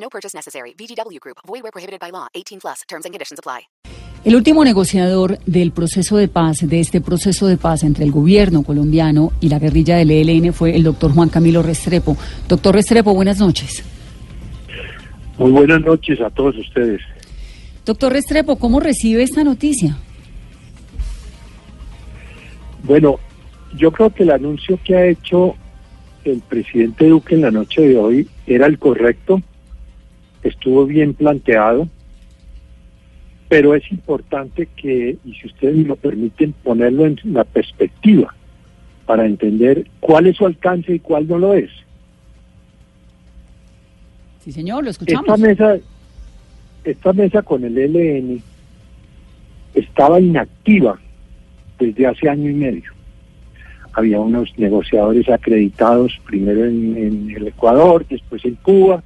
No purchase necessary. VGW Group. Void where prohibited by law. 18 plus. Terms and conditions apply. El último negociador del proceso de paz, de este proceso de paz entre el gobierno colombiano y la guerrilla del ELN fue el doctor Juan Camilo Restrepo. Doctor Restrepo, buenas noches. Muy buenas noches a todos ustedes. Doctor Restrepo, ¿cómo recibe esta noticia? Bueno, yo creo que el anuncio que ha hecho el presidente Duque en la noche de hoy era el correcto, estuvo bien planteado, pero es importante que, y si ustedes me lo permiten, ponerlo en la perspectiva para entender cuál es su alcance y cuál no lo es. Sí, señor, lo escuchamos. Esta mesa, esta mesa con el ELN estaba inactiva desde hace año y medio. Había unos negociadores acreditados primero en, en el Ecuador, después en Cuba,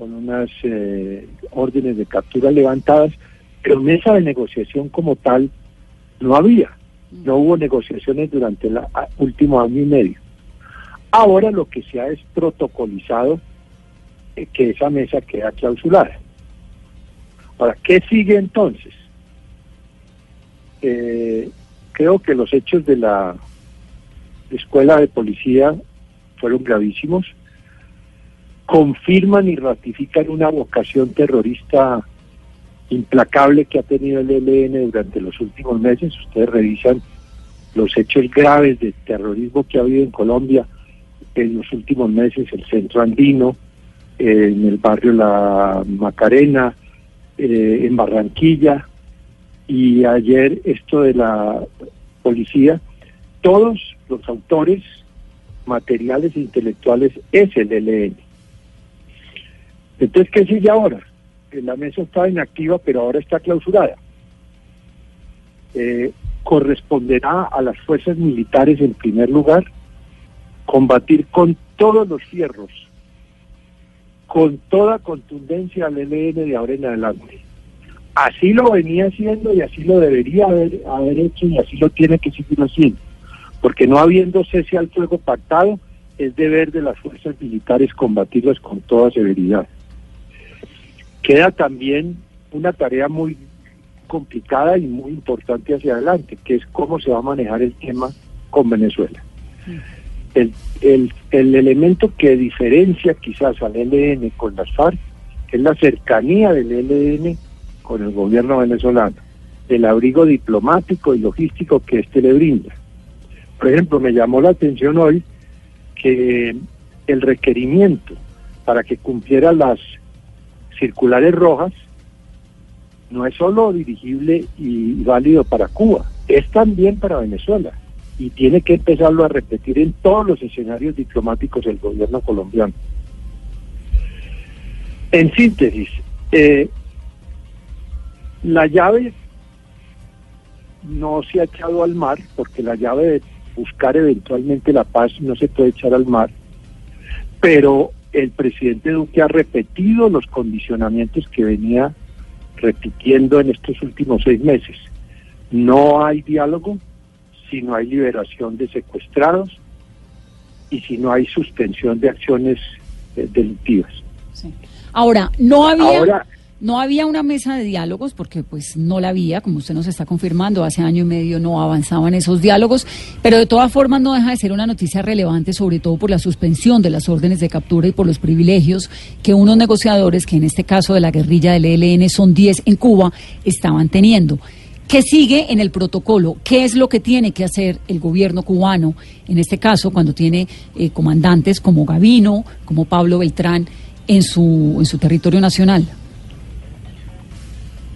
con unas eh, órdenes de captura levantadas, pero mesa de negociación como tal no había. No hubo negociaciones durante el último año y medio. Ahora lo que se ha es protocolizado eh, que esa mesa queda clausurada. Ahora, ¿qué sigue entonces? Eh, creo que los hechos de la escuela de policía fueron gravísimos, confirman y ratifican una vocación terrorista implacable que ha tenido el ELN durante los últimos meses. Ustedes revisan los hechos graves de terrorismo que ha habido en Colombia en los últimos meses, el centro andino, en el barrio La Macarena, eh, en Barranquilla, y ayer esto de la policía, todos los autores materiales e intelectuales es el ELN. Entonces, ¿qué sigue ahora? La mesa está inactiva, pero ahora está clausurada. Eh, corresponderá a las fuerzas militares, en primer lugar, combatir con todos los fierros, con toda contundencia al ELN de ahora en adelante. Así lo venía haciendo y así lo debería haber, haber hecho y así lo tiene que seguir haciendo. Porque no habiendo cese al fuego pactado, es deber de las fuerzas militares combatirlas con toda severidad. Queda también una tarea muy complicada y muy importante hacia adelante, que es cómo se va a manejar el tema con Venezuela. El, el, el elemento que diferencia quizás al ELN con las FARC es la cercanía del ELN con el gobierno venezolano, el abrigo diplomático y logístico que éste le brinda. Por ejemplo, me llamó la atención hoy que el requerimiento para que cumpliera las circulares rojas no es solo dirigible y válido para Cuba, es también para Venezuela y tiene que empezarlo a repetir en todos los escenarios diplomáticos del gobierno colombiano. En síntesis, eh, la llave no se ha echado al mar, porque la llave de buscar eventualmente la paz no se puede echar al mar, pero el presidente Duque ha repetido los condicionamientos que venía repitiendo en estos últimos seis meses. No hay diálogo si no hay liberación de secuestrados y si no hay suspensión de acciones eh, delictivas. Sí. Ahora, no había... Ahora, no había una mesa de diálogos porque pues no la había, como usted nos está confirmando, hace año y medio no avanzaban esos diálogos, pero de todas formas no deja de ser una noticia relevante, sobre todo por la suspensión de las órdenes de captura y por los privilegios que unos negociadores, que en este caso de la guerrilla del ELN son 10 en Cuba, estaban teniendo. ¿Qué sigue en el protocolo? ¿Qué es lo que tiene que hacer el gobierno cubano, en este caso, cuando tiene eh, comandantes como Gavino, como Pablo Beltrán, en su, en su territorio nacional?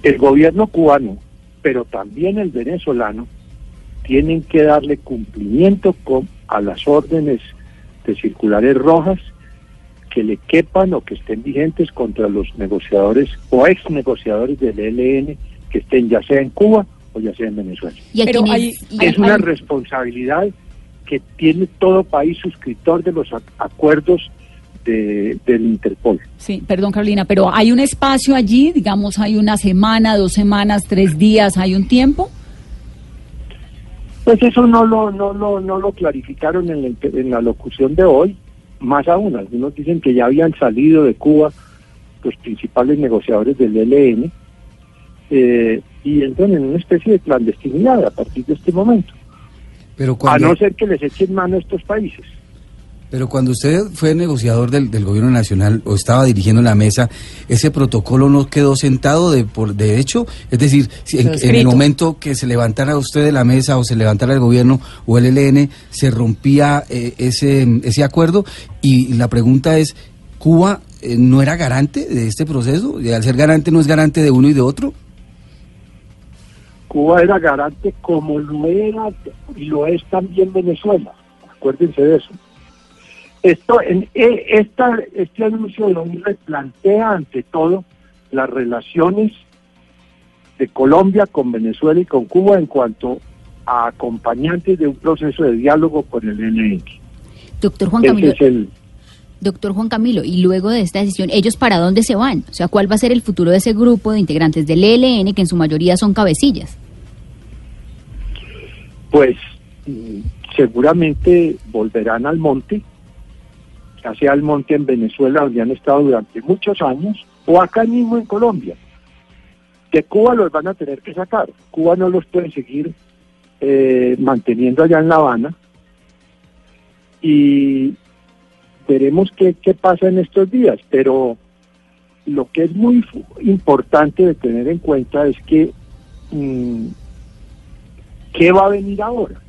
El gobierno cubano, pero también el venezolano, tienen que darle cumplimiento con, a las órdenes de circulares rojas que le quepan o que estén vigentes contra los negociadores o ex negociadores del ELN que estén ya sea en Cuba o ya sea en Venezuela. Pero hay, es una responsabilidad que tiene todo país suscriptor de los acuerdos de, del Interpol. Sí, perdón Carolina, pero ¿hay un espacio allí? Digamos, ¿hay una semana, dos semanas, tres días? ¿Hay un tiempo? Pues eso no lo, no lo, no lo clarificaron en, en la locución de hoy. Más aún, algunos dicen que ya habían salido de Cuba los principales negociadores del ELN eh, y entran en una especie de clandestinidad a partir de este momento. Pero A no ser que les echen mano a estos países. Pero cuando usted fue negociador del, del, gobierno nacional o estaba dirigiendo la mesa, ese protocolo no quedó sentado de por de hecho, es decir, si en, en, el momento que se levantara usted de la mesa o se levantara el gobierno o el ELN, se rompía eh, ese ese acuerdo y la pregunta es, ¿Cuba eh, no era garante de este proceso? ¿Y al ser garante no es garante de uno y de otro? Cuba era garante como lo era y lo es también Venezuela. Acuérdense de eso. Esto, en, esta, este anuncio de hoy replantea ante todo las relaciones de Colombia con Venezuela y con Cuba en cuanto a acompañantes de un proceso de diálogo con el ELN. Doctor Juan Camilo. Es el, Doctor Juan Camilo, y luego de esta decisión, ¿ellos para dónde se van? O sea, ¿cuál va a ser el futuro de ese grupo de integrantes del ELN que en su mayoría son cabecillas? Pues seguramente volverán al monte, sea al monte en Venezuela, donde han estado durante muchos años, o acá mismo en Colombia. De Cuba los van a tener que sacar. Cuba no los puede seguir eh, manteniendo allá en La Habana. Y veremos qué, qué pasa en estos días. Pero lo que es muy importante de tener en cuenta es que mmm, ¿qué va a venir ahora?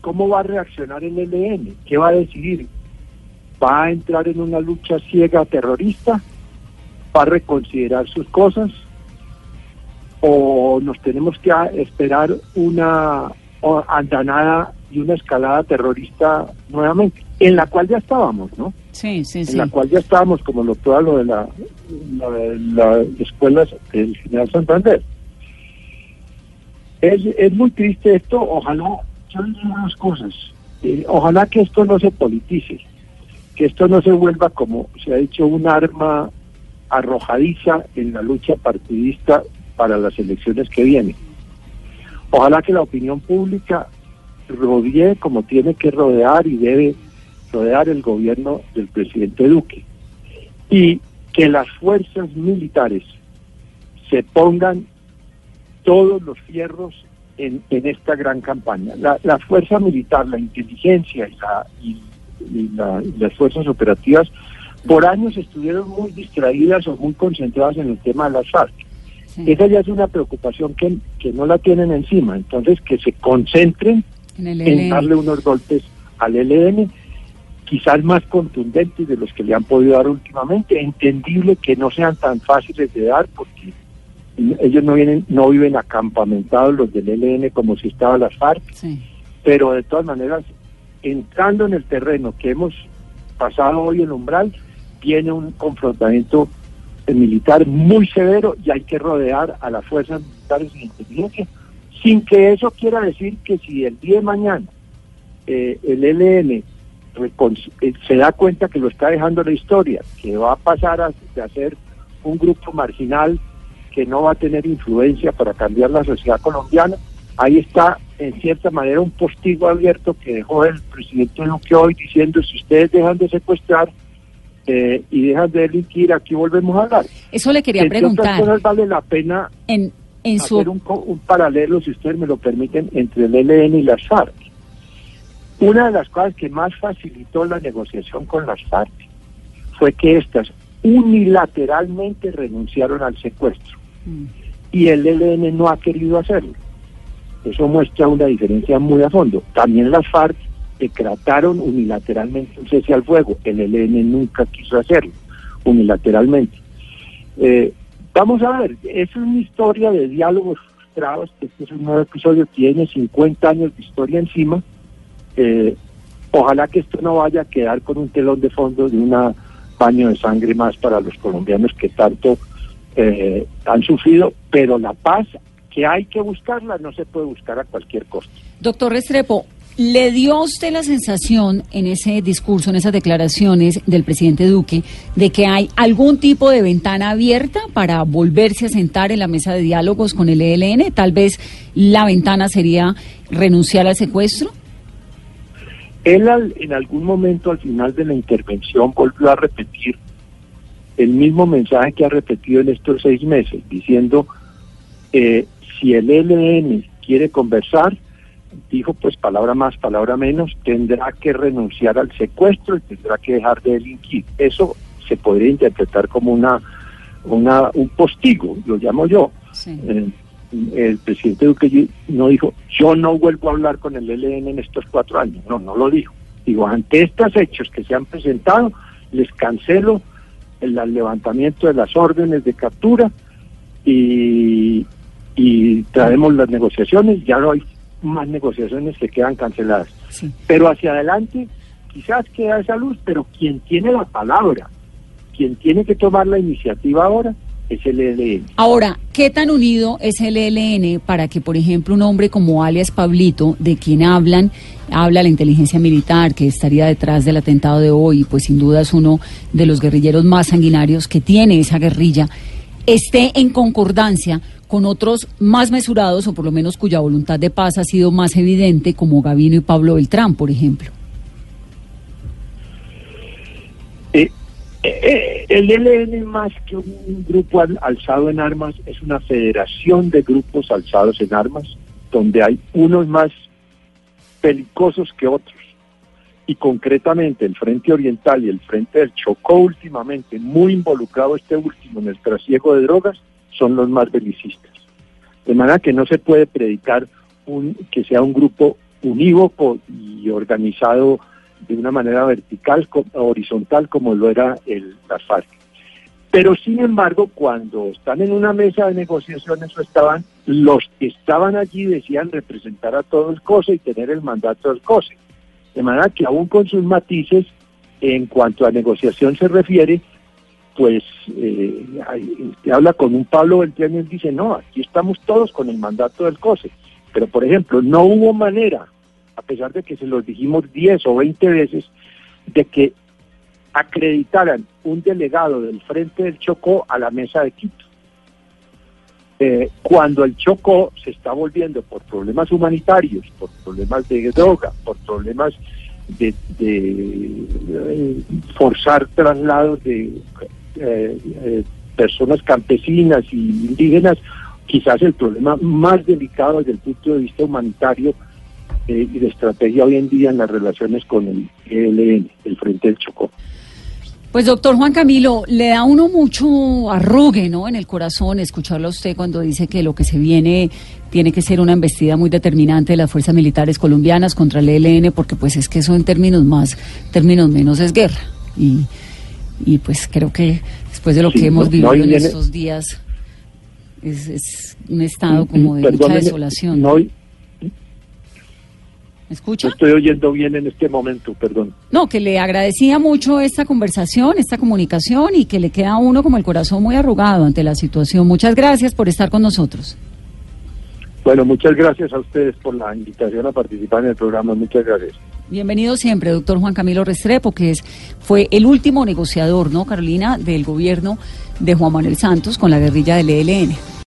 ¿Cómo va a reaccionar el ELN? ¿Qué va a decidir? ¿Va a entrar en una lucha ciega terrorista? ¿Va a reconsiderar sus cosas? ¿O nos tenemos que esperar una andanada y una escalada terrorista nuevamente? En la cual ya estábamos, ¿no? Sí, sí, en sí. En la cual ya estábamos, como lo todo lo de la, la, de las escuelas del General Santander. Es, es muy triste esto, ojalá, yo unas cosas, eh, ojalá que esto no se politice, que esto no se vuelva, como se ha dicho, un arma arrojadiza en la lucha partidista para las elecciones que vienen. Ojalá que la opinión pública rodee como tiene que rodear y debe rodear el gobierno del presidente Duque. Y que las fuerzas militares se pongan todos los fierros en, en esta gran campaña. La, la, fuerza militar, la inteligencia y, la, y, la, las fuerzas operativas por años estuvieron muy distraídas o muy concentradas en el tema de las FARC. Sí. Esa ya es una preocupación que, que, no la tienen encima. Entonces, que se concentren en, darle unos golpes al ELN, quizás más contundentes de los que le han podido dar últimamente. Entendible que no sean tan fáciles de dar porque ellos no vienen no viven acampamentados los del ELN como si estaba las FARC sí. pero de todas maneras entrando en el terreno que hemos pasado hoy el umbral viene un confrontamiento militar muy severo y hay que rodear a las fuerzas militares de inteligencia sin que eso quiera decir que si el día de mañana eh, el ELN se da cuenta que lo está dejando la historia que va a pasar a ser un grupo marginal que no va a tener influencia para cambiar la sociedad colombiana. Ahí está, en cierta manera, un postigo abierto que dejó el presidente Duque hoy diciendo, si ustedes dejan de secuestrar eh, y dejan de delinquir, aquí volvemos a hablar. Eso le quería Entre preguntar. Otras cosas vale la pena en, en su... hacer un, un paralelo, si ustedes me lo permiten, entre el ELN y las FARC. Una de las cosas que más facilitó la negociación con las FARC fue que éstas unilateralmente renunciaron al secuestro y el ELN no ha querido hacerlo. Eso muestra una diferencia muy a fondo. También las FARC decretaron unilateralmente un cese al fuego. El ELN nunca quiso hacerlo unilateralmente. Eh, vamos a ver, es una historia de diálogos frustrados. Este es un nuevo episodio, tiene 50 años de historia encima. Eh, ojalá que esto no vaya a quedar con un telón de fondo de una paño de sangre más para los colombianos que tanto eh, han sufrido, pero la paz que hay que buscarla no se puede buscar a cualquier costo. Doctor Restrepo, ¿Le dio a usted la sensación en ese discurso, en esas declaraciones del presidente Duque, de que hay algún tipo de ventana abierta para volverse a sentar en la mesa de diálogos con el ELN? Tal vez la ventana sería renunciar al secuestro. Él en algún momento al final de la intervención volvió a repetir el mismo mensaje que ha repetido en estos seis meses, diciendo, eh, si el ELN quiere conversar, dijo pues palabra más, palabra menos, tendrá que renunciar al secuestro y tendrá que dejar de delinquir. Eso se podría interpretar como una, una un postigo, lo llamo yo. Eh, el presidente Duque no dijo, yo no vuelvo a hablar con el ELN en estos cuatro años. No, no lo dijo. Digo, ante estos hechos que se han presentado, les cancelo el levantamiento de las órdenes de captura y, y traemos las negociaciones. Ya no hay más negociaciones que quedan canceladas. Pero hacia adelante quizás queda esa luz, pero quien tiene la palabra, quien tiene que tomar la iniciativa ahora es el ELN. Ahora, ¿qué tan unido es el ELN para que, por ejemplo, un hombre como alias Pablito, de quien hablan, habla la inteligencia militar, que estaría detrás del atentado de hoy, pues sin duda es uno de los guerrilleros más sanguinarios que tiene esa guerrilla, esté en concordancia con otros más mesurados o por lo menos cuya voluntad de paz ha sido más evidente, como Gavino y Pablo Beltrán, por ejemplo? Eh, eh, el ELN más que un grupo alzado en armas es una federación de grupos alzados en armas donde hay unos más pelicosos que otros. Y concretamente el Frente Oriental y el Frente del Chocó últimamente, muy involucrado este último en el trasiego de drogas, son los más belicistas. De manera que no se puede predicar un, que sea un grupo unívoco y organizado de una manera vertical, horizontal, como lo era el, las FARC. Pero sin embargo, cuando están en una mesa de negociaciones o estaban, los que estaban allí decían representar a todo el COSE y tener el mandato del COSE. De manera que aún con sus matices, en cuanto a negociación se refiere, pues eh, habla con un Pablo Beltrán y dice, no, aquí estamos todos con el mandato del COSE. Pero, por ejemplo, no hubo manera, a pesar de que se los dijimos 10 o 20 veces, de que acreditaran un delegado del Frente del Chocó a la mesa de Quito. Eh, cuando el Chocó se está volviendo por problemas humanitarios, por problemas de droga, por problemas de, de forzar traslados de eh, eh, personas campesinas y indígenas, quizás el problema más delicado desde el punto de vista humanitario eh, y de estrategia hoy en día en las relaciones con el ELN, el Frente del Chocó. Pues doctor Juan Camilo, le da uno mucho arrugue, ¿no? En el corazón escucharlo a usted cuando dice que lo que se viene tiene que ser una embestida muy determinante de las fuerzas militares colombianas contra el ELN, porque pues es que eso en términos más, términos menos es guerra. Y y pues creo que después de lo que hemos vivido en estos días es, un estado como de mucha desolación. No, escucha? estoy oyendo bien en este momento, perdón. No, que le agradecía mucho esta conversación, esta comunicación y que le queda a uno como el corazón muy arrugado ante la situación. Muchas gracias por estar con nosotros. Bueno, muchas gracias a ustedes por la invitación a participar en el programa. Muchas gracias. Bienvenido siempre, doctor Juan Camilo Restrepo, que es, fue el último negociador, ¿no, Carolina, del gobierno de Juan Manuel Santos con la guerrilla del ELN.